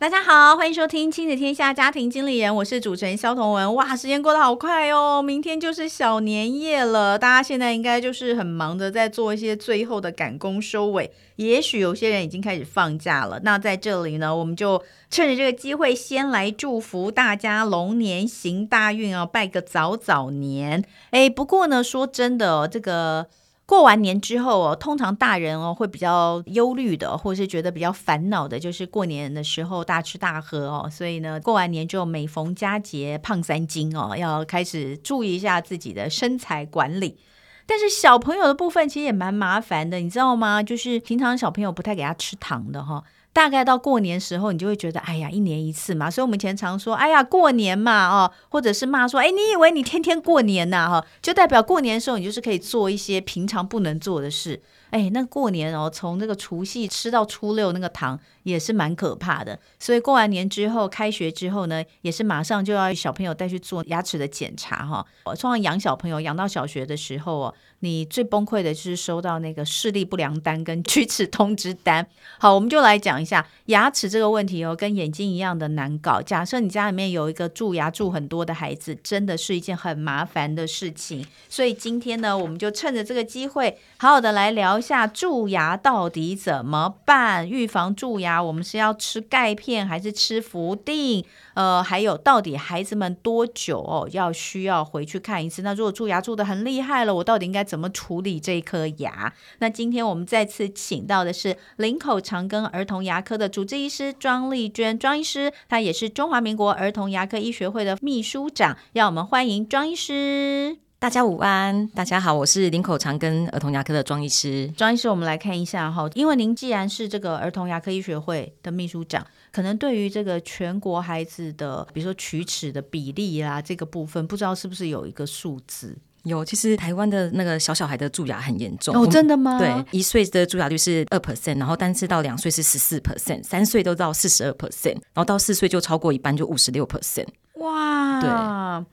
大家好，欢迎收听《亲子天下家庭经理人》，我是主持人萧彤文。哇，时间过得好快哦，明天就是小年夜了，大家现在应该就是很忙的，在做一些最后的赶工收尾。也许有些人已经开始放假了。那在这里呢，我们就趁着这个机会，先来祝福大家龙年行大运哦，拜个早早年。哎，不过呢，说真的，这个。过完年之后哦，通常大人哦会比较忧虑的，或是觉得比较烦恼的，就是过年的时候大吃大喝哦。所以呢，过完年之后每逢佳节胖三斤哦，要开始注意一下自己的身材管理。但是小朋友的部分其实也蛮麻烦的，你知道吗？就是平常小朋友不太给他吃糖的哈。大概到过年时候，你就会觉得，哎呀，一年一次嘛，所以我们以前常说，哎呀，过年嘛，哦，或者是骂说，哎，你以为你天天过年呐，哈，就代表过年的时候，你就是可以做一些平常不能做的事。哎，那过年哦，从那个除夕吃到初六，那个糖也是蛮可怕的。所以过完年之后，开学之后呢，也是马上就要小朋友带去做牙齿的检查哈。我通常养小朋友养到小学的时候哦，你最崩溃的就是收到那个视力不良单跟 龋齿通知单。好，我们就来讲一下牙齿这个问题哦，跟眼睛一样的难搞。假设你家里面有一个蛀牙蛀很多的孩子，真的是一件很麻烦的事情。所以今天呢，我们就趁着这个机会，好好的来聊一。下蛀牙到底怎么办？预防蛀牙，我们是要吃钙片还是吃氟定？呃，还有到底孩子们多久哦要需要回去看一次？那如果蛀牙蛀得很厉害了，我到底应该怎么处理这颗牙？那今天我们再次请到的是林口长庚儿童牙科的主治医师庄丽娟庄医师，她也是中华民国儿童牙科医学会的秘书长，让我们欢迎庄医师。大家午安，大家好，我是林口长庚儿童牙科的庄医师。庄医师，我们来看一下哈，因为您既然是这个儿童牙科医学会的秘书长，可能对于这个全国孩子的，比如说龋齿的比例啦，这个部分不知道是不是有一个数字？有，其实台湾的那个小小孩的蛀牙很严重哦，真的吗？对，一岁的蛀牙率是二 percent，然后单次到两岁是十四 percent，三岁都到四十二 percent，然后到四岁就超过一半，就五十六 percent。哇，对，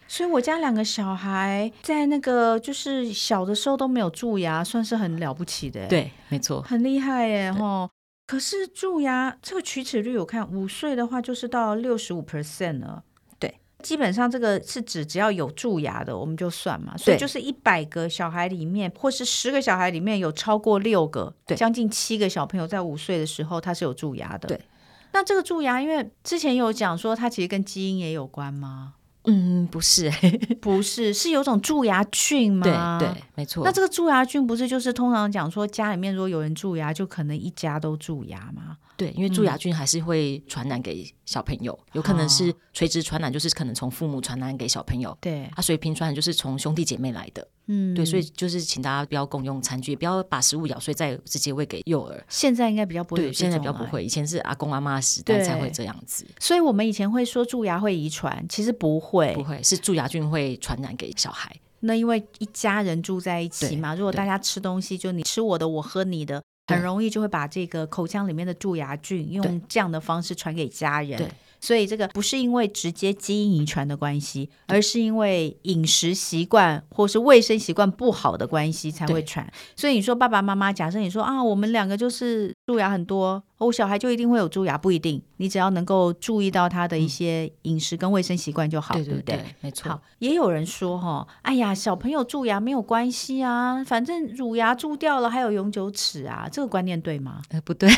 所以我家两个小孩在那个就是小的时候都没有蛀牙，算是很了不起的。对，没错，很厉害耶，吼。可是蛀牙这个龋齿率，我看五岁的话就是到六十五 percent 了。对，基本上这个是指只要有蛀牙的，我们就算嘛。所以就是一百个小孩里面，或是十个小孩里面有超过六个，对，将近七个小朋友在五岁的时候他是有蛀牙的。对。那这个蛀牙，因为之前有讲说它其实跟基因也有关吗？嗯，不是，不是，是有种蛀牙菌吗？对对，没错。那这个蛀牙菌不是就是通常讲说家里面如果有人蛀牙，就可能一家都蛀牙吗？对，因为蛀牙菌还是会传染给小朋友，嗯、有可能是垂直传染，就是可能从父母传染给小朋友。对，啊，水平传染就是从兄弟姐妹来的。嗯，对，所以就是请大家不要共用餐具，不要把食物咬碎再直接喂给幼儿。现在应该比较不会，对，现在比较不会，以前是阿公阿妈时代才会这样子。所以我们以前会说蛀牙会遗传，其实不会，不会，是蛀牙菌会传染给小孩。那因为一家人住在一起嘛，如果大家吃东西，就你吃我的，我喝你的。很容易就会把这个口腔里面的蛀牙菌用这样的方式传给家人。对，所以这个不是因为直接基因遗传的关系，而是因为饮食习惯或是卫生习惯不好的关系才会传。所以你说爸爸妈妈，假设你说啊，我们两个就是蛀牙很多。我小孩就一定会有蛀牙，不一定。你只要能够注意到他的一些饮食跟卫生习惯就好，嗯、对不对？对，没错。好，也有人说哈，哎呀，小朋友蛀牙没有关系啊，反正乳牙蛀掉了还有永久齿啊，这个观念对吗？呃，不对，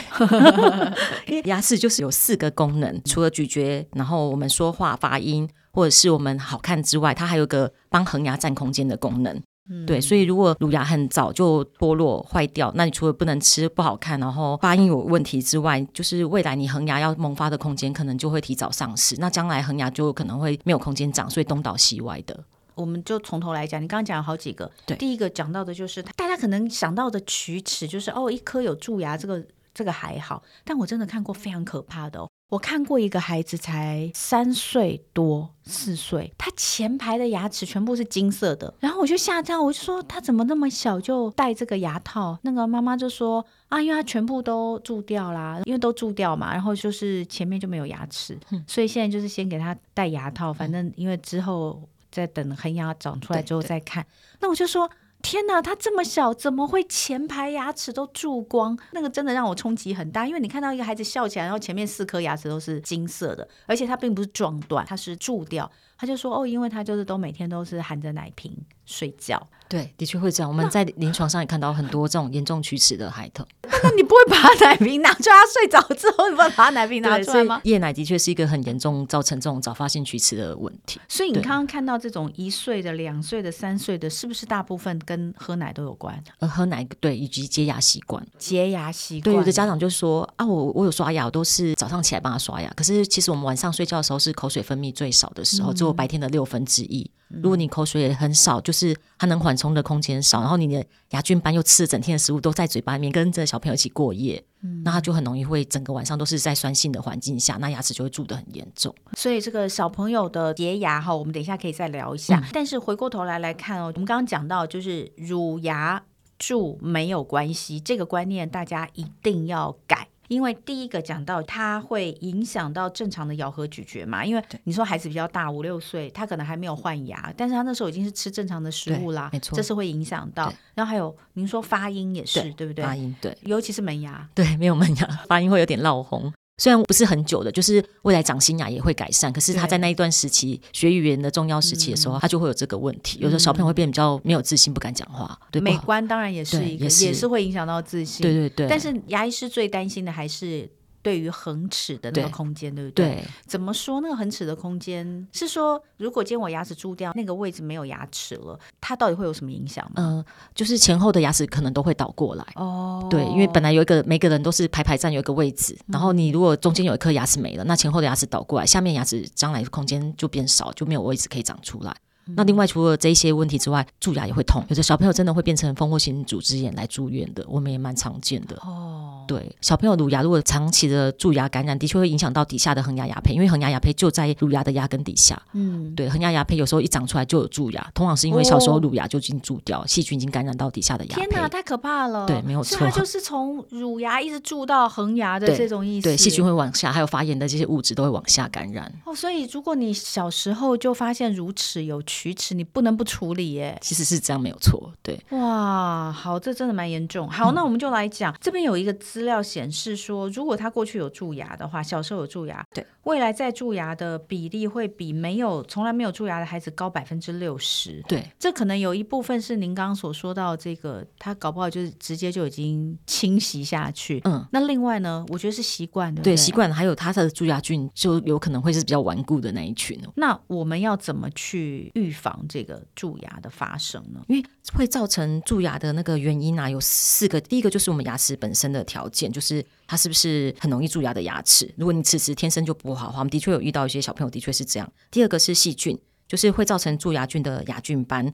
牙齿就是有四个功能，除了咀嚼，然后我们说话发音，或者是我们好看之外，它还有个帮恒牙占空间的功能。对，所以如果乳牙很早就脱落坏掉，那你除了不能吃、不好看，然后发音有问题之外，就是未来你恒牙要萌发的空间可能就会提早丧失，那将来恒牙就可能会没有空间长，所以东倒西歪的。我们就从头来讲，你刚刚讲了好几个，对，第一个讲到的就是大家可能想到的龋齿，就是哦，一颗有蛀牙，这个这个还好，但我真的看过非常可怕的哦。我看过一个孩子才三岁多四岁，他前排的牙齿全部是金色的，然后我就吓到，我就说他怎么那么小就戴这个牙套？那个妈妈就说啊，因为他全部都蛀掉啦，因为都蛀掉嘛，然后就是前面就没有牙齿，所以现在就是先给他戴牙套，反正因为之后再等恒牙长出来之后再看。那我就说。天哪，他这么小，怎么会前排牙齿都蛀光？那个真的让我冲击很大，因为你看到一个孩子笑起来，然后前面四颗牙齿都是金色的，而且他并不是撞断，他是蛀掉。他就说：“哦，因为他就是都每天都是含着奶瓶睡觉。”对，的确会这样。我们在临床上也看到很多这种严重龋齿的孩童。那你不会把他奶瓶拿出来？他睡着之后，你不会把他奶瓶拿出来吗？夜奶的确是一个很严重，造成这种早发性龋齿的问题。所以你刚刚看到这种一岁的、两岁的、三岁的，是不是大部分跟喝奶都有关？呃，喝奶对，以及洁牙习惯。洁牙习惯。对，有的家长就说啊，我我有刷牙，我都是早上起来帮他刷牙。可是其实我们晚上睡觉的时候是口水分泌最少的时候，只有白天的六分之一。如果你口水也很少，就是它能缓冲的空间少，然后你的牙菌斑又吃了整天的食物都在嘴巴里面，跟着小朋友一起过夜，嗯，那他就很容易会整个晚上都是在酸性的环境下，那牙齿就会蛀得很严重。所以这个小朋友的洁牙哈，我们等一下可以再聊一下。嗯，但是回过头来来看哦，我们刚刚讲到就是乳牙蛀没有关系，这个观念大家一定要改。因为第一个讲到，它会影响到正常的咬合咀嚼嘛。因为你说孩子比较大，五六岁，他可能还没有换牙，但是他那时候已经是吃正常的食物啦，没错，这是会影响到。然后还有您说发音也是，对，对不对？发音对，尤其是门牙，对，没有门牙，发音会有点闹红。虽然不是很久的，就是未来长新牙也会改善。可是他在那一段时期学语言的重要时期的时候，嗯、他就会有这个问题。有时候小朋友会变比较没有自信，不敢讲话。对，美观当然也是一个，也是，也是会影响到自信。对对对。但是牙医师最担心的还是。对于恒齿的那个空间，对，对不对？对，怎么说那个恒齿的空间是说，如果今天我牙齿蛀掉，那个位置没有牙齿了，它到底会有什么影响吗？嗯、呃，就是前后的牙齿可能都会倒过来。哦，对，因为本来有一个每个人都是排排站有一个位置，嗯、然后你如果中间有一颗牙齿没了，那前后的牙齿倒过来，下面牙齿将来的空间就变少，就没有位置可以长出来。那另外除了这些问题之外，蛀牙也会痛，有的小朋友真的会变成蜂窝性组织炎来住院的，我们也蛮常见的。哦，对，小朋友乳牙如果长期的蛀牙感染，的确会影响到底下的恒牙牙胚，因为恒牙牙胚就在乳牙的牙根底下。嗯，对，恒牙牙胚有时候一长出来就有蛀牙，通常是因为小时候乳牙就已经蛀掉，细菌已经感染到底下的牙胚。天哪，太可怕了！对，没有错，它就是从乳牙一直蛀到恒牙的这种意思。对，细菌会往下，还有发炎的这些物质都会往下感染。哦，所以如果你小时候就发现乳齿有齲齿，你不能。不处理耶，其实是这样没有错，对。哇，好，这真的蛮严重。好，那我们就来讲，嗯、这边有一个资料显示说，如果他过去有蛀牙的话，小时候有蛀牙，对，未来再蛀牙的比例会比没有从来没有蛀牙的孩子高百分之六十。对，这可能有一部分是您刚刚所说到这个，他搞不好就是直接就已经侵袭下去。嗯，那另外呢，我觉得是习惯的，对，习惯还有他的蛀牙菌就有可能会是比较顽固的那一群。那我们要怎么去预预防这个？蛀牙的发生呢？因为会造成蛀牙的那个原因啊，有四个。第一个就是我们牙齿本身的条件，就是它是不是很容易蛀牙的牙齿。如果你齿质天生就不好的话，我们的确有遇到一些小朋友的确是这样。第二个是细菌，就是会造成蛀牙菌的牙菌斑。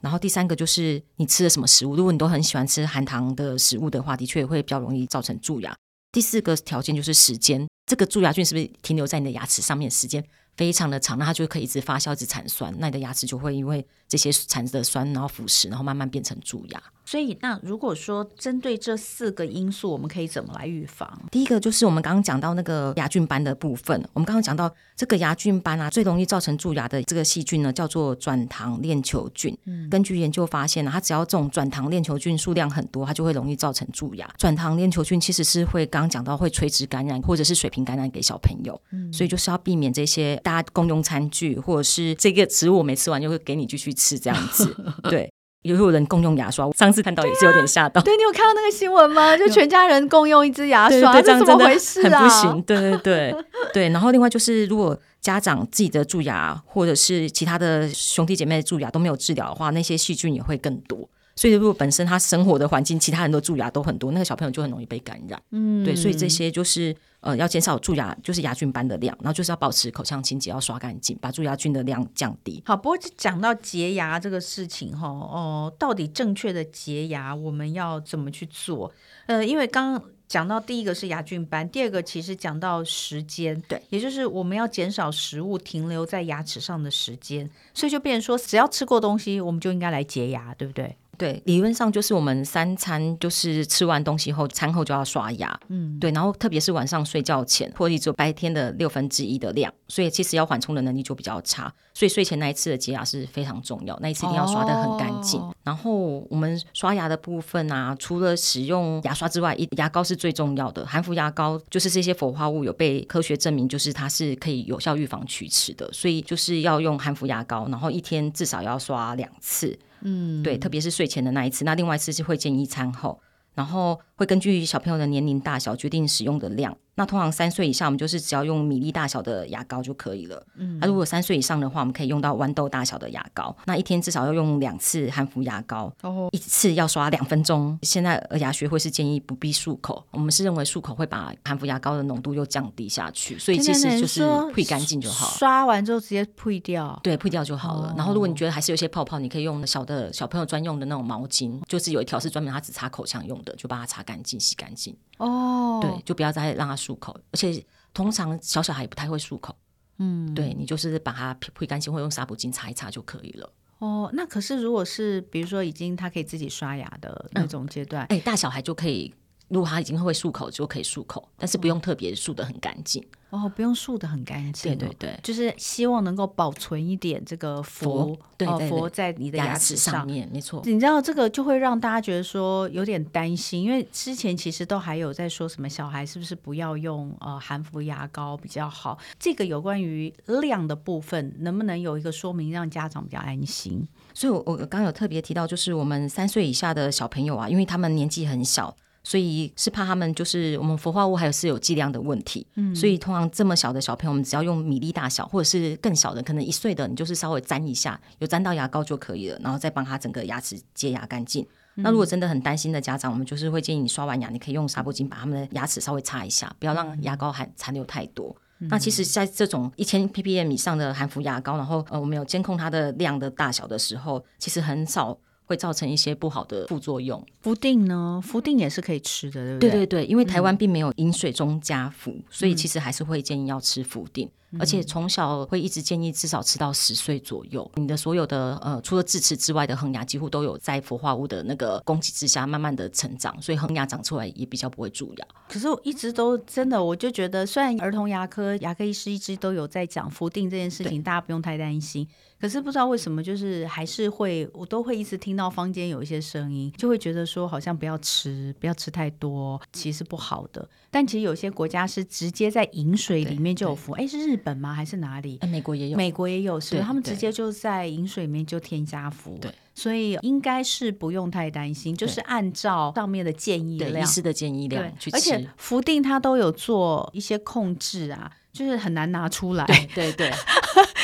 然后第三个就是你吃了什么食物，如果你都很喜欢吃含糖的食物的话，的确会比较容易造成蛀牙。第四个条件就是时间，这个蛀牙菌是不是停留在你的牙齿上面时间非常的长，那它就可以一直发酵，一直产酸，那你的牙齿就会因为这些产的酸，然后腐蚀，然后慢慢变成蛀牙。所以，那如果说针对这四个因素，我们可以怎么来预防？第一个就是我们刚刚讲到那个牙菌斑的部分。我们刚刚讲到这个牙菌斑啊，最容易造成蛀牙的这个细菌呢，叫做转糖链球菌。嗯，根据研究发现呢，它只要这种转糖链球菌数量很多，它就会容易造成蛀牙。转糖链球菌其实是会刚刚讲到会垂直感染或者是水平感染给小朋友。嗯，所以就是要避免这些大家共用餐具，或者是这个食物我没吃完就会给你继续吃这样子。对。有有人共用牙刷，我上次看到也是有点吓到。对，啊、对，你有看到那个新闻吗？就全家人共用一支牙刷，这怎么回事啊？很不行。对对对对。然后另外就是，如果家长自己的蛀牙，或者是其他的兄弟姐妹的蛀牙都没有治疗的话，那些细菌也会更多。所以如果本身他生活的环境，其他人都蛀牙都很多，那个小朋友就很容易被感染。嗯，对，所以这些就是。呃，要减少蛀牙，就是牙菌斑的量，然后就是要保持口腔清洁，要刷干净，把蛀牙菌的量降低。好，不过讲到洁牙这个事情哈，哦，到底正确的洁牙我们要怎么去做？呃，因为刚讲到第一个是牙菌斑，第二个其实讲到时间，对，也就是我们要减少食物停留在牙齿上的时间，所以就变成说，只要吃过东西，我们就应该来洁牙，对不对？对，理论上就是我们三餐就是吃完东西后，餐后就要刷牙。嗯，对，然后特别是晚上睡觉前，或者只有白天的六分之一的量，所以其实要缓冲的能力就比较差。所以睡前那一次的洁牙是非常重要，那一次一定要刷的很干净。哦、然后我们刷牙的部分啊，除了使用牙刷之外，一牙膏是最重要的。含氟牙膏就是这些氟化物有被科学证明，就是它是可以有效预防龋齿的，所以就是要用含氟牙膏，然后一天至少要刷两次。嗯，对，特别是睡前的那一次，那另外一次是会建议餐后，然后会根据小朋友的年龄大小决定使用的量。那通常三岁以下，我们就是只要用米粒大小的牙膏就可以了。嗯，那、啊、如果三岁以上的话，我们可以用到豌豆大小的牙膏。那一天至少要用两次含氟牙膏，哦，一次要刷两分钟。现在儿牙学会是建议不必漱口，我们是认为漱口会把含氟牙膏的浓度又降低下去，所以其实就是呸干净就好。刷完之后直接呸掉，对，呸掉就好了。哦、然后如果你觉得还是有些泡泡，你可以用小的小朋友专用的那种毛巾，就是有一条是专门他只擦口腔用的，就把它擦干净、洗干净。哦，对，就不要再让他漱口，而且通常小小孩也不太会漱口，嗯，对，你就是把它呸干净，或用纱布巾擦一擦就可以了。哦，那可是如果是比如说已经他可以自己刷牙的那种阶段，哎、嗯欸，大小孩就可以，如果他已经会漱口就可以漱口，但是不用特别漱得很干净。哦，不用漱得很干净。对对对，就是希望能够保存一点这个氟，对氟在你的牙齿上，上面，没错。你知道这个就会让大家觉得说有点担心，因为之前其实都还有在说什么小孩是不是不要用呃含氟牙膏比较好。这个有关于量的部分，能不能有一个说明，让家长比较安心？所以我我刚刚有特别提到，就是我们三岁以下的小朋友啊，因为他们年纪很小。所以是怕他们就是我们氟化物还有是有剂量的问题，嗯，所以通常这么小的小朋友，我们只要用米粒大小或者是更小的，可能一岁的，你就是稍微沾一下，有沾到牙膏就可以了，然后再帮他整个牙齿洁牙干净。嗯、那如果真的很担心的家长，我们就是会建议你刷完牙，你可以用纱布巾把他们的牙齿稍微擦一下，不要让牙膏含残留太多。嗯、那其实，在这种一千 ppm 以上的含氟牙膏，然后呃我们有监控它的量的大小的时候，其实很少。会造成一些不好的副作用。氟定呢？氟定也是可以吃的，对不对？对对对，因为台湾并没有饮水中加氟，嗯、所以其实还是会建议要吃氟定。而且从小会一直建议至少吃到十岁左右，你的所有的呃，除了智齿之外的恒牙，几乎都有在氟化物的那个攻击之下慢慢的成长，所以恒牙长出来也比较不会蛀牙。可是我一直都真的，我就觉得，虽然儿童牙科牙科医师一直都有在讲氟定这件事情，大家不用太担心。可是不知道为什么，就是还是会，我都会一直听到坊间有一些声音，就会觉得说好像不要吃，不要吃太多，其实不好的。但其实有些国家是直接在饮水里面就有氟，哎，是日本吗？还是哪里？美国也有，美国也有，是他们直接就在饮水里面就添加氟，对，所以应该是不用太担心，就是按照上面的建议量，医师的建议量去吃。而且氟定它都有做一些控制啊。就是很难拿出来，对对对，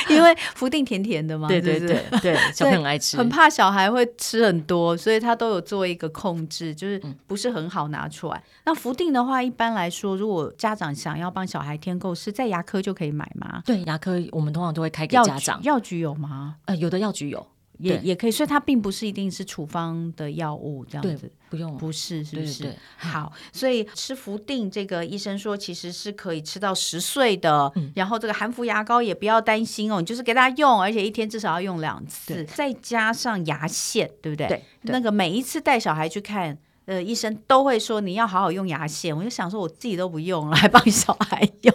因为福定甜甜的嘛，对对对对，小朋友很爱吃，很怕小孩会吃很多，所以他都有做一个控制，就是不是很好拿出来。嗯、那福定的话，一般来说，如果家长想要帮小孩添购，是在牙科就可以买吗？对，牙科我们通常都会开给家长，药局有吗？呃，有的药局有。也也可以，所以它并不是一定是处方的药物这样子，不用，不是，是不是？对对对，好，所以吃氟定这个医生说其实是可以吃到十岁的，嗯、然后这个含氟牙膏也不要担心哦，你就是给他用，而且一天至少要用两次，再加上牙线，对不对？对，那个每一次带小孩去看。呃，医生都会说你要好好用牙线，我就想说我自己都不用了，还帮小孩用。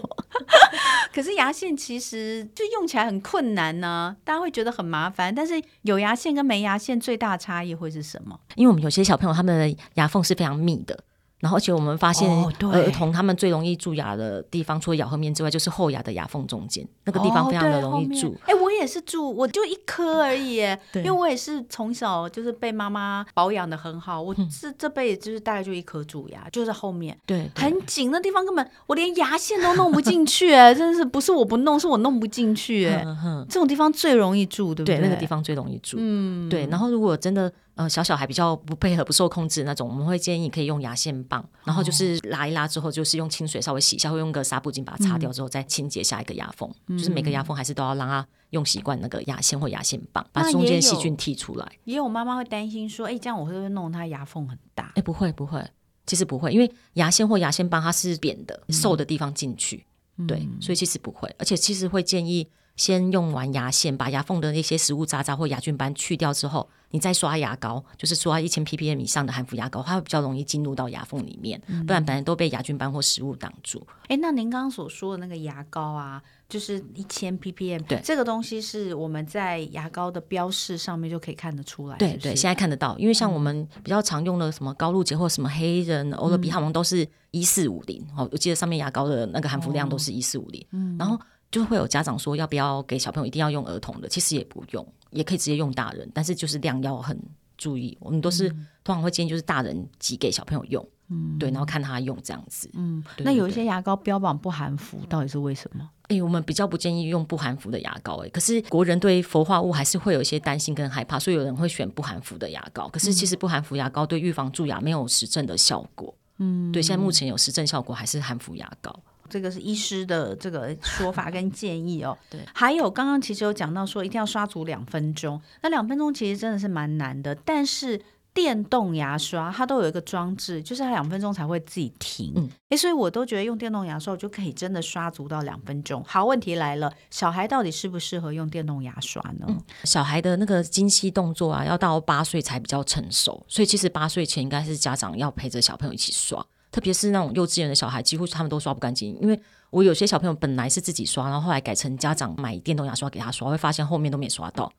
可是牙线其实就用起来很困难呢，大家会觉得很麻烦。但是有牙线跟没牙线最大差异会是什么？因为我们有些小朋友他们的牙缝是非常密的。然后，而且我们发现，儿童他们最容易蛀牙的地方，除了咬合面之外，就是后牙的牙缝中间那个地方非常的容易蛀。哎，我也是蛀，我就一颗而已。因为我也是从小就是被妈妈保养的很好，我是这辈子就是大概就一颗蛀牙，就是后面对很紧的地方，根本我连牙线都弄不进去。哎，真的是不是我不弄，是我弄不进去。哎，这种地方最容易蛀，对不对？那个地方最容易蛀。嗯，对。然后如果真的。呃，小小孩比较不配合、不受控制那种，我们会建议可以用牙线棒，然后就是拉一拉之后，就是用清水稍微洗一下，会用个纱布巾把它擦掉之后，再清洁下一个牙缝。嗯、就是每个牙缝还是都要让它用习惯那个牙线或牙线棒，把中间细菌剔出来。也有妈妈会担心说，哎，这样我会不会弄它牙缝很大？哎，不会不会。其实不会，因为牙线或牙线棒它是扁的，瘦的地方进去，嗯、对，所以其实不会。而且其实会建议先用完牙线，把牙缝的那些食物渣渣或牙菌斑去掉之后，你再刷牙膏，就是刷一千 ppm 以上的含氟牙膏，它会比较容易进入到牙缝里面，不然本来都被牙菌斑或食物挡住。哎、嗯，那您刚刚所说的那个牙膏啊？就是一千 ppm，对，这个东西是我们在牙膏的标示上面就可以看得出来。对对，现在看得到，因为像我们比较常用的什么高露洁或什么黑人、欧乐比他们都是一四五零，哦，我记得上面牙膏的那个含氟量都是一四五零。嗯，然后就会有家长说要不要给小朋友一定要用儿童的，其实也不用，也可以直接用大人，但是就是量要很注意。我们都是、嗯、通常会建议就是大人挤给小朋友用。嗯，对，然后看他用这样子。嗯，对对对，那有一些牙膏标榜不含氟，到底是为什么？哎，我们比较不建议用不含氟的牙膏。哎，可是国人对氟化物还是会有一些担心跟害怕，所以有人会选不含氟的牙膏。可是其实不含氟牙膏对预防蛀牙没有实证的效果。嗯，对，现在目前有实证效果还是含氟牙膏。这个是医师的这个说法跟建议哦。对，还有刚刚其实有讲到说一定要刷足两分钟，那两分钟其实真的是蛮难的，但是。电动牙刷它都有一个装置，就是它两分钟才会自己停。嗯，诶，所以我都觉得用电动牙刷我就可以真的刷足到两分钟。好，问题来了，小孩到底适不适合用电动牙刷呢？嗯，小孩的那个精细动作啊，要到八岁才比较成熟，所以其实八岁前应该是家长要陪着小朋友一起刷，特别是那种幼稚园的小孩，几乎他们都刷不干净。因为我有些小朋友本来是自己刷，然后后来改成家长买电动牙刷给他刷，会发现后面都没刷到。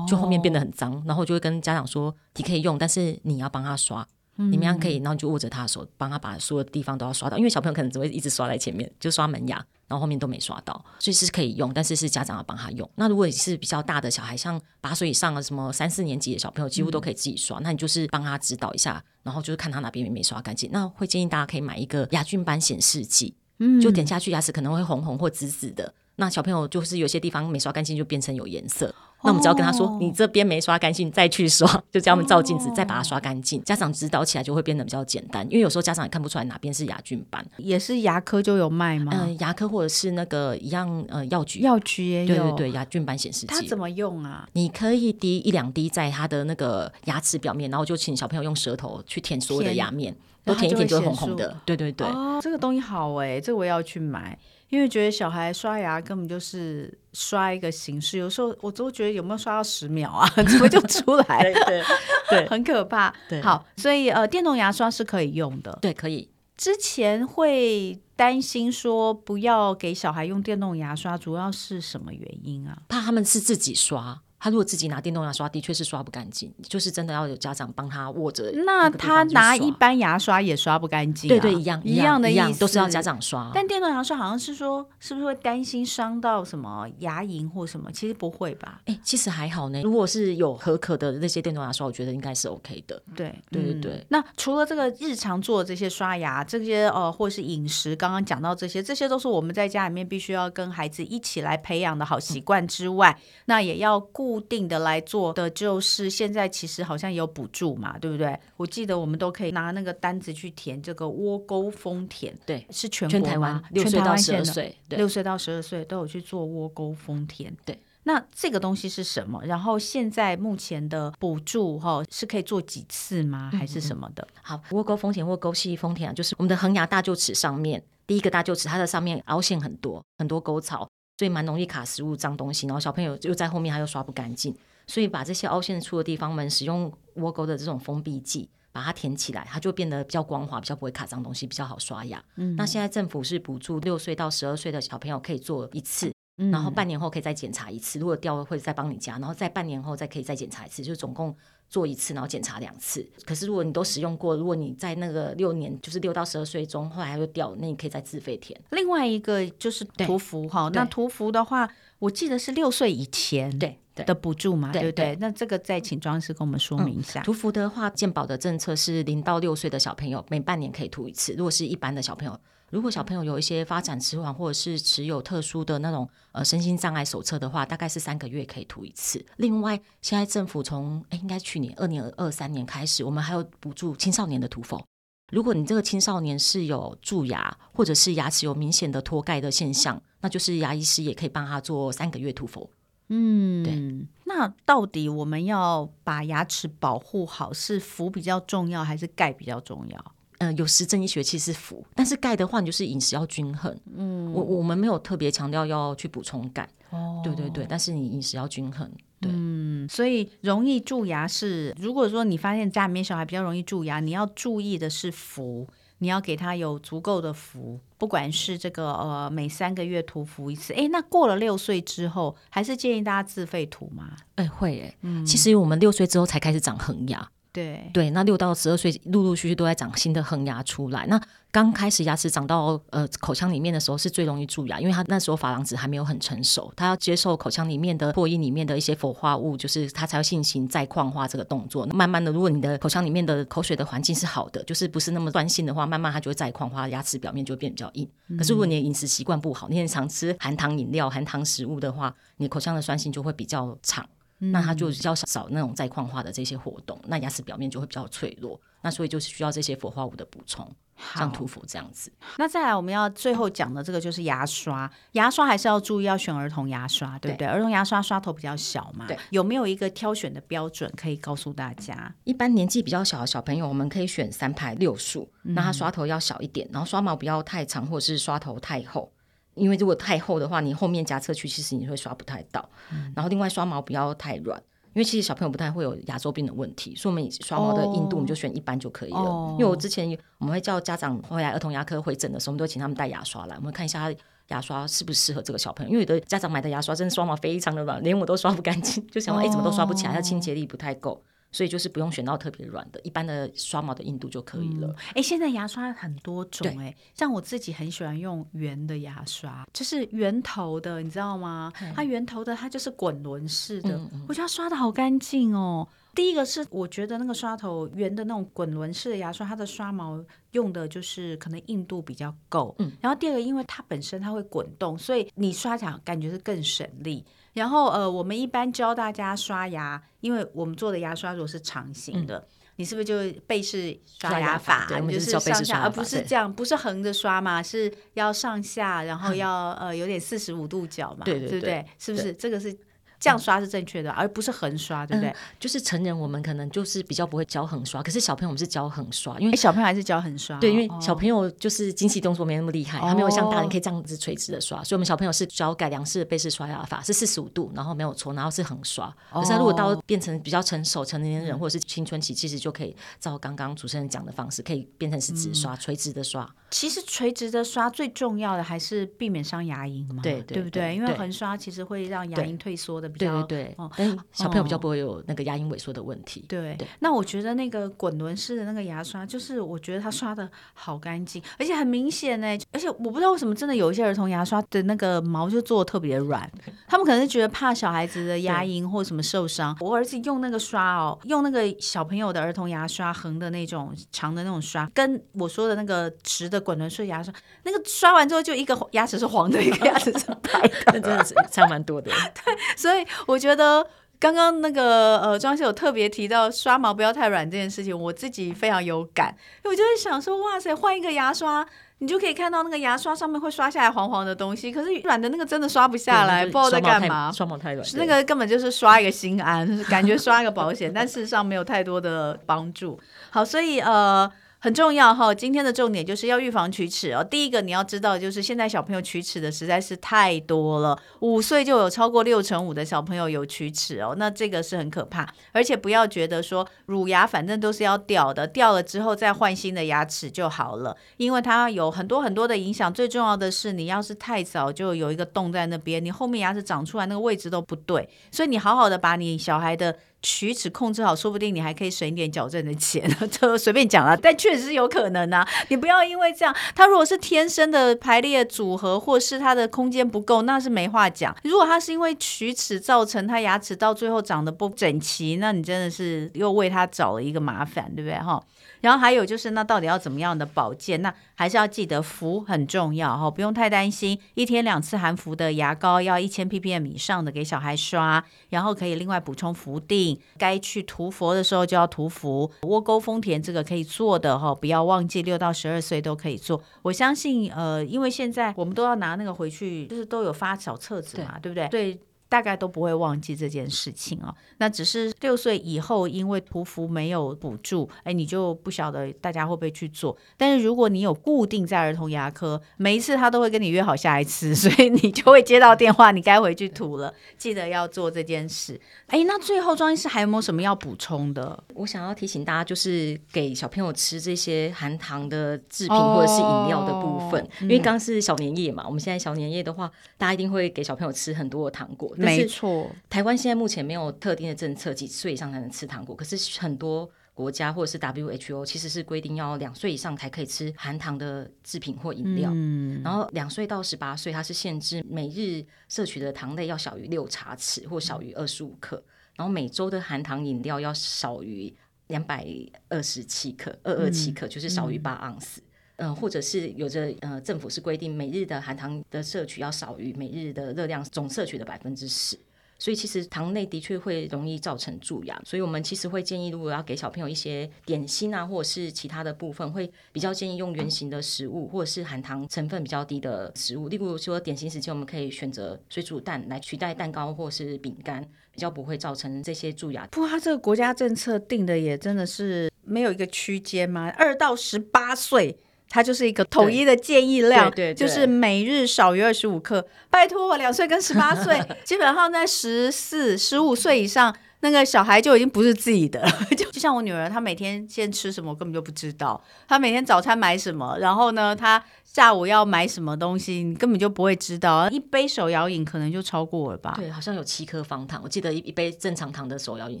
就后面变得很脏，然后就会跟家长说，你可以用，但是你要帮他刷，你们样可以，然后就握着他的手，帮他把所有的地方都要刷到，因为小朋友可能只会一直刷在前面，就刷门牙，然后后面都没刷到，所以是可以用，但是是家长要帮他用。那如果你是比较大的小孩，像八岁以上的什么三四年级的小朋友，几乎都可以自己刷，那你就是帮他指导一下，然后就是看他哪边没刷干净。那会建议大家可以买一个牙菌斑显示器，就点下去牙齿可能会红红或紫紫的，那小朋友就是有些地方没刷干净就变成有颜色。那我们只要跟他说，哦、你这边没刷干净，再去刷，就叫他们照镜子，再把它刷干净。哦、家长指导起来就会变得比较简单，因为有时候家长也看不出来哪边是牙菌斑。也是牙科就有卖吗？嗯、呃，牙科或者是那个一样，呃，药局，药局也有。对对对，牙菌斑显示器。它怎么用啊？你可以滴一两滴在他的那个牙齿表面，然后就请小朋友用舌头去舔所有的牙面，都舔一舔就会红红的。对对对。哦，这个东西好哎，这个我也要去买。因为觉得小孩刷牙根本就是刷一个形式，有时候我都觉得有没有刷到十秒啊，怎么就出来了？对对，很可怕。对，好，所以呃，电动牙刷是可以用的。对，可以。之前会担心说不要给小孩用电动牙刷，主要是什么原因啊？怕他们是自己刷。他如果自己拿电动牙刷，的确是刷不干净，就是真的要有家长帮他握着。那他拿一般牙刷也刷不干净，啊？对对，一样一样的意思，都是要家长刷。但电动牙刷好像是说，是不是会担心伤到什么牙龈或什么？其实不会吧？哎，其实还好呢。如果是有合可的那些电动牙刷，我觉得应该是 OK 的。对对对对，嗯。那除了这个日常做的这些刷牙，这些呃，或是饮食，刚刚讲到这些，这些都是我们在家里面必须要跟孩子一起来培养的好习惯之外，嗯、那也要固定的来。做的就是现在其实好像有补助嘛，对不对？我记得我们都可以拿那个单子去填这个窝沟丰田，对，是全国全台湾六岁到十二岁，六岁到十二岁都有去做窝沟丰田。对，那这个东西是什么？然后现在目前的补助哈、哦、是可以做几次吗？还是什么的？嗯、好，窝沟丰田、窝沟系丰田啊，就是我们的恒牙大臼齿上面第一个大臼齿，它的上面凹陷很多，很多沟槽，所以蛮容易卡食物、脏东西。然后小朋友又在后面，他又刷不干净。所以把这些凹陷处的地方，我们使用窝沟的这种封闭剂，把它填起来，它就变得比较光滑，比较不会卡脏东西，比较好刷牙。嗯，那现在政府是补助六岁到十二岁的小朋友可以做一次，嗯，然后半年后可以再检查一次，如果掉了会再帮你加，然后再半年后再可以再检查一次，就总共做一次，然后检查两次。可是如果你都使用过，如果你在那个六年，就是六到十二岁中后来又掉，那你可以再自费填。另外一个就是涂氟哈，那涂氟的话，我记得是六岁以前。对。的补助嘛，对不对？那这个再请庄医师跟我们说明一下。涂氟的话，健保的政策是零到六岁的小朋友每半年可以涂一次。如果是一般的小朋友，如果小朋友有一些发展迟缓或者是持有特殊的那种呃身心障碍手册的话，大概是三个月可以涂一次。另外，现在政府从诶应该去年二年二三年开始，我们还有补助青少年的涂氟。如果你这个青少年是有蛀牙或者是牙齿有明显的脱钙的现象，那就是牙医师也可以帮他做三个月涂氟。嗯，对。那到底我们要把牙齿保护好，是氟比较重要还是钙比较重要？呃，有实证医学其实是辅，但是钙的话，你就是饮食要均衡。嗯，我我们没有特别强调要去补充钙。哦，对对对，但是你饮食要均衡。对，嗯，所以容易蛀牙是，如果说你发现家里面小孩比较容易蛀牙，你要注意的是氟，你要给他有足够的氟，不管是这个呃每三个月涂氟一次。哎，那过了六岁之后，还是建议大家自费涂吗？哎，会哎，嗯，其实我们六岁之后才开始长恒牙。对对，那六到十二岁陆陆续续都在长新的恒牙出来。那刚开始牙齿长到呃口腔里面的时候是最容易蛀牙，因为他那时候珐琅质还没有很成熟，他要接受口腔里面的唾液里面的一些氟化物，就是他才要进行再矿化这个动作。慢慢的，如果你的口腔里面的口水的环境是好的，就是不是那么酸性的话，慢慢它就会再矿化，牙齿表面就会变比较硬。可是如果你的饮食习惯不好，你很常吃含糖饮料、含糖食物的话，你口腔的酸性就会比较长。那它就比较少那种再矿化的这些活动，那牙齿表面就会比较脆弱，那所以就是需要这些氟化物的补充，像涂氟这样子。那再来我们要最后讲的这个就是牙刷，牙刷还是要注意要选儿童牙刷，对不对？对儿童牙刷刷头比较小嘛，对，有没有一个挑选的标准可以告诉大家？一般年纪比较小的小朋友，我们可以选三排六束，那它刷头要小一点，然后刷毛不要太长，或者是刷头太厚。因为如果太厚的话，你后面夹侧区其实你会刷不太到。嗯、然后另外刷毛不要太软，因为其实小朋友不太会有牙周病的问题，所以我们刷毛的硬度我们就选一般就可以了。哦、因为我之前我们会叫家长回来儿童牙科会诊的时候，我们都会请他们带牙刷来，我们看一下他牙刷适不适合这个小朋友。因为有的家长买的牙刷真的刷毛非常的软，连我都刷不干净，就想说哎怎么都刷不起来，它清洁力不太够。所以就是不用选到特别软的，一般的刷毛的硬度就可以了。哎、嗯，现在牙刷很多种哎，对像我自己很喜欢用圆的牙刷，就是圆头的，你知道吗？嗯、它圆头的，它就是滚轮式的，我觉得它刷的好干净哦。第一个是我觉得那个刷头圆的那种滚轮式的牙刷，它的刷毛用的就是可能硬度比较够。嗯，然后第二个，因为它本身它会滚动，所以你刷起来感觉是更省力。然后呃，我们一般教大家刷牙，因为我们做的牙刷如果是长形的，嗯、你是不是就背式刷牙法？对，就是上下，而不是这样，不是横着刷嘛，是要上下，然后要、嗯、呃有点四十五度角嘛，对，对，对，对不对？是不是这个是？这样刷是正确的，而不是横刷，对不对？嗯、就是成人我们可能就是比较不会教横刷，可是小朋友我们是教横刷，因为小朋友还是教横刷。对，因为小朋友就是精细动作没那么厉害，他、哦、没有像大人可以这样子垂直的刷，所以我们小朋友是教改良式的背式刷牙法，是四十五度，然后没有错，然后是横刷。哦、可是他如果到变成比较成熟成年人或者是青春期，其实就可以照刚刚主持人讲的方式，可以变成是直刷、嗯、垂直的刷。其实垂直的刷最重要的还是避免伤牙龈嘛，对对不对？因为横刷其实会让牙龈退缩的比较对对对。嗯，小朋友比较不会有那个牙龈萎缩的问题。对，那我觉得那个滚轮式的那个牙刷，就是我觉得它刷的好干净，而且很明显呢。而且我不知道为什么，真的有一些儿童牙刷的那个毛就做的特别软，他们可能是觉得怕小孩子的牙龈或什么受伤。我儿子用那个刷哦，用那个小朋友的儿童牙刷，横的那种长的那种刷，跟我说的那个直的滚轮式牙刷，那个刷完之后就一个牙齿是黄的，一个牙齿是白的，那真的是差蛮多的。对，所以我觉得。刚刚那个呃，庄先生有特别提到刷毛不要太软这件事情，我自己非常有感。我就会想说，哇塞，换一个牙刷，你就可以看到那个牙刷上面会刷下来黄黄的东西，可是软的那个真的刷不下来，不知道在干嘛。刷毛太软，那个根本就是刷一个心安，就是感觉刷一个保险，但事实上没有太多的帮助。好，所以呃。很重要哈，今天的重点就是要预防龋齿哦。第一个你要知道，就是现在小朋友龋齿的实在是太多了，五岁就有超过六成五的小朋友有龋齿哦，那这个是很可怕。而且不要觉得说乳牙反正都是要掉的，掉了之后再换新的牙齿就好了，因为它有很多很多的影响。最重要的是，你要是太早就有一个洞在那边，你后面牙齿长出来那个位置都不对，所以你好好的把你小孩的。龋齿控制好，说不定你还可以省一点矫正的钱，就随便讲了。但确也是有可能啊，你不要因为这样，他如果是天生的排列组合，或是他的空间不够，那是没话讲。如果他是因为龋齿造成他牙齿到最后长得不整齐，那你真的是又为他找了一个麻烦，对不对？哈。然后还有就是，那到底要怎么样的保健？那还是要记得氟很重要哈，不用太担心。一天两次含氟的牙膏要一千 ppm 以上的给小孩刷，然后可以另外补充氟定。该去涂氟的时候就要涂氟。窝沟丰田这个可以做的哈，不要忘记六到十二岁都可以做。我相信呃，因为现在我们都要拿那个回去，就是都有发小册子嘛，对，对不对？对。大概都不会忘记这件事情哦。那只是六岁以后，因为涂氟没有补助，哎，你就不晓得大家会不会去做。但是如果你有固定在儿童牙科，每一次他都会跟你约好下一次，所以你就会接到电话，你该回去涂了，记得要做这件事。哎，那最后庄医师还有没有什么要补充的？我想要提醒大家，就是给小朋友吃这些含糖的制品或者是饮料的部分，哦、因为刚是小年夜嘛，嗯、我们现在小年夜的话，大家一定会给小朋友吃很多的糖果。没错，台湾现在目前没有特定的政策，几岁以上才能吃糖果。可是很多国家或者是 WHO 其实是规定要两岁以上才可以吃含糖的制品或饮料。嗯，然后两岁到十八岁，它是限制每日摄取的糖类要小于六茶匙或小于二十五克，然后每周的含糖饮料要少于两百二十七克，二二七克就是少于八盎司。嗯、呃，或者是有着呃，政府是规定每日的含糖的摄取要少于每日的热量总摄取的百分之十，所以其实糖类的确会容易造成蛀牙，所以我们其实会建议，如果要给小朋友一些点心啊，或者是其他的部分，会比较建议用圆形的食物，或者是含糖成分比较低的食物，例如说点心时间我们可以选择水煮蛋来取代蛋糕或是饼干，比较不会造成这些蛀牙。不过它这个国家政策定的也真的是没有一个区间吗？二到十八岁。它就是一个统一的建议量，对对对，就是每日少于二十五克。拜托我，两岁跟十八岁，基本上在十四、十五岁以上。那个小孩就已经不是自己的了，就 就像我女儿，她每天先吃什么，我根本就不知道。她每天早餐买什么，然后呢，她下午要买什么东西，你根本就不会知道。一杯手摇饮可能就超过了吧？对，好像有七颗方糖。我记得一一杯正常糖的手摇饮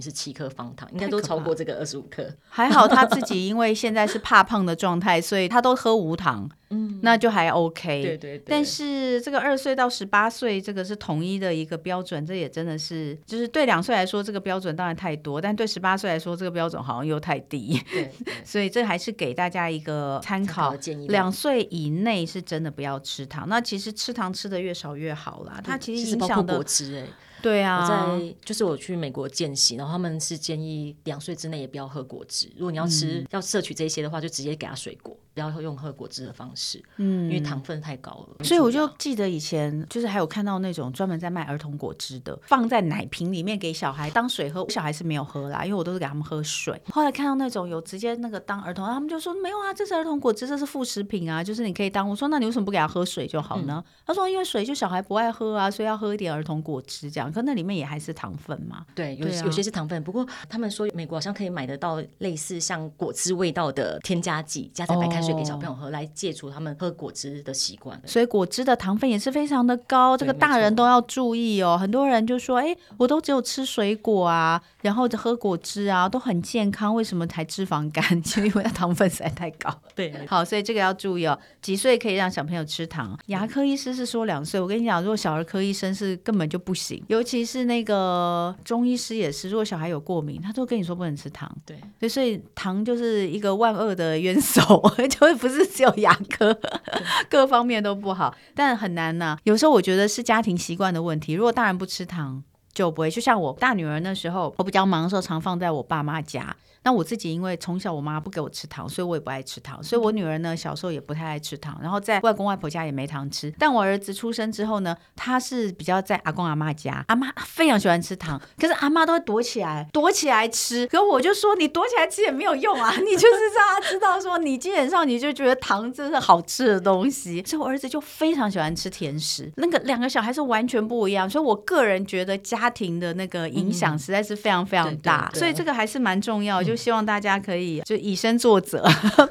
是七颗方糖，应该都超过这个二十五克。还好他自己因为现在是怕胖的状态，所以他都喝无糖。嗯，那就还 OK。对对对。但是这个二岁到十八岁，这个是统一的一个标准，这也真的是，就是对两岁来说，这个标准当然太多，但对十八岁来说，这个标准好像又太低。对。对 所以这还是给大家一个参考建议。两岁以内是真的不要吃糖。那其实吃糖吃的越少越好啦。它其实影响的。对啊，我在就是我去美国见习，然后他们是建议两岁之内也不要喝果汁。如果你要吃、嗯、要摄取这些的话，就直接给他水果，不要用喝果汁的方式，嗯，因为糖分太高了。所以我就记得以前就是还有看到那种专门在卖儿童果汁的，放在奶瓶里面给小孩当水喝，我小孩是没有喝啦，因为我都是给他们喝水。后来看到那种有直接那个当儿童，他们就说没有啊，这是儿童果汁，这是副食品啊，就是你可以当。我说那你为什么不给他喝水就好呢？嗯、他说因为水就小孩不爱喝啊，所以要喝一点儿童果汁这样。可那里面也还是糖分嘛？对，有有些是糖分。不过他们说美国好像可以买得到类似像果汁味道的添加剂，加在白开水给小朋友喝，来戒除他们喝果汁的习惯。所以果汁的糖分也是非常的高，这个大人都要注意哦。很多人就说：“哎，我都只有吃水果啊，然后就喝果汁啊，都很健康，为什么才脂肪肝？就因为它糖分实在太高。”对，好，所以这个要注意哦。几岁可以让小朋友吃糖？牙科医师是说两岁。我跟你讲，如果小儿科医生是根本就不行，尤其是那个。呃，中医师也是，如果小孩有过敏，他都跟你说不能吃糖。对，所以所以糖就是一个万恶的冤首，就不是只有牙科，各方面都不好，但很难呐、啊。有时候我觉得是家庭习惯的问题。如果大人不吃糖，就不会。就像我大女儿那时候，我比较忙的时候，常放在我爸妈家。那我自己因为从小我妈不给我吃糖，所以我也不爱吃糖。所以我女儿呢，小时候也不太爱吃糖。然后在外公外婆家也没糖吃。但我儿子出生之后呢，他是比较在阿公阿妈家，阿妈非常喜欢吃糖，可是阿妈都会躲起来，躲起来吃。可我就说，你躲起来吃也没有用啊，你就是让他知道说，你基本上你就觉得糖真是好吃的东西。所以我儿子就非常喜欢吃甜食。那个两个小孩是完全不一样。所以我个人觉得家庭的那个影响实在是非常非常大。嗯、所以这个还是蛮重要。就就希望大家可以就以身作则，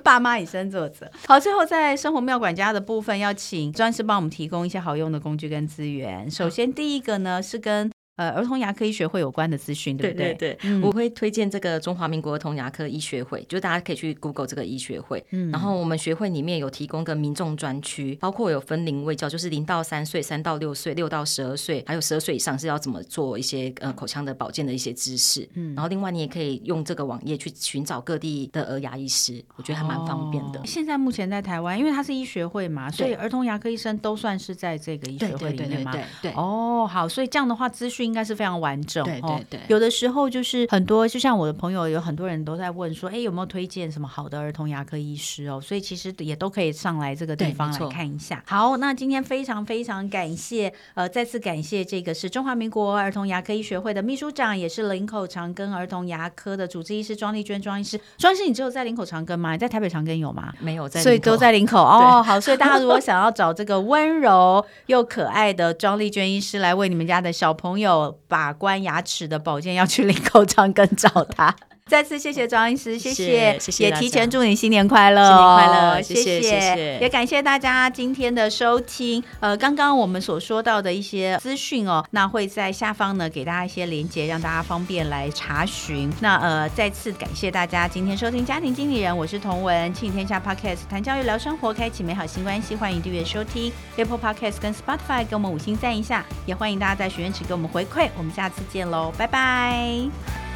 爸妈以身作则。好，最后在生活妙管家的部分，要请专师帮我们提供一些好用的工具跟资源。首先，第一个呢是跟。呃，儿童牙科医学会有关的资讯，对不对？对对对，嗯、我会推荐这个中华民国儿童牙科医学会，就是大家可以去 Google 这个医学会。嗯，然后我们学会里面有提供个民众专区，包括有分龄卫教，就是零到三岁、三到六岁、六到十二岁，还有十二岁以上是要怎么做一些呃口腔的保健的一些知识。嗯，然后另外你也可以用这个网页去寻找各地的儿牙医师，我觉得还蛮方便的。哦、现在目前在台湾，因为它是医学会嘛，所以儿童牙科医生都算是在这个医学会里面嘛？对对对哦，好，所以这样的话资讯。应该是非常完整。对对对，有的时候就是很多，就像我的朋友，有很多人都在问说，哎，有没有推荐什么好的儿童牙科医师哦？所以其实也都可以上来这个地方来看一下。好，那今天非常非常感谢，呃，再次感谢这个是中华民国儿童牙科医学会的秘书长，也是林口长庚儿童牙科的主治医师庄丽娟庄医师。庄医师，你只有在林口长庚吗？你在台北长庚有吗？没有在，所以都在林口哦。好，所以大家如果想要找这个温柔又可爱的庄丽娟医师来为你们家的小朋友把关牙齿的保健，要去林口长庚 找他。再次谢谢庄医师，谢谢，谢谢，也提前祝你新年快乐，新年快乐，谢谢，谢谢，也感谢大家今天的收听。呃，刚刚我们所说到的一些资讯哦，那会在下方呢给大家一些连接，让大家方便来查询。那呃，再次感谢大家今天收听家庭经理人，我是童文，亲天下 Podcast 谈教育聊生活，开启美好新关系，欢迎订阅收听 Apple Podcast 跟 Spotify，给我们五星赞一下，也欢迎大家在许愿池给我们回馈。我们下次见喽，拜拜。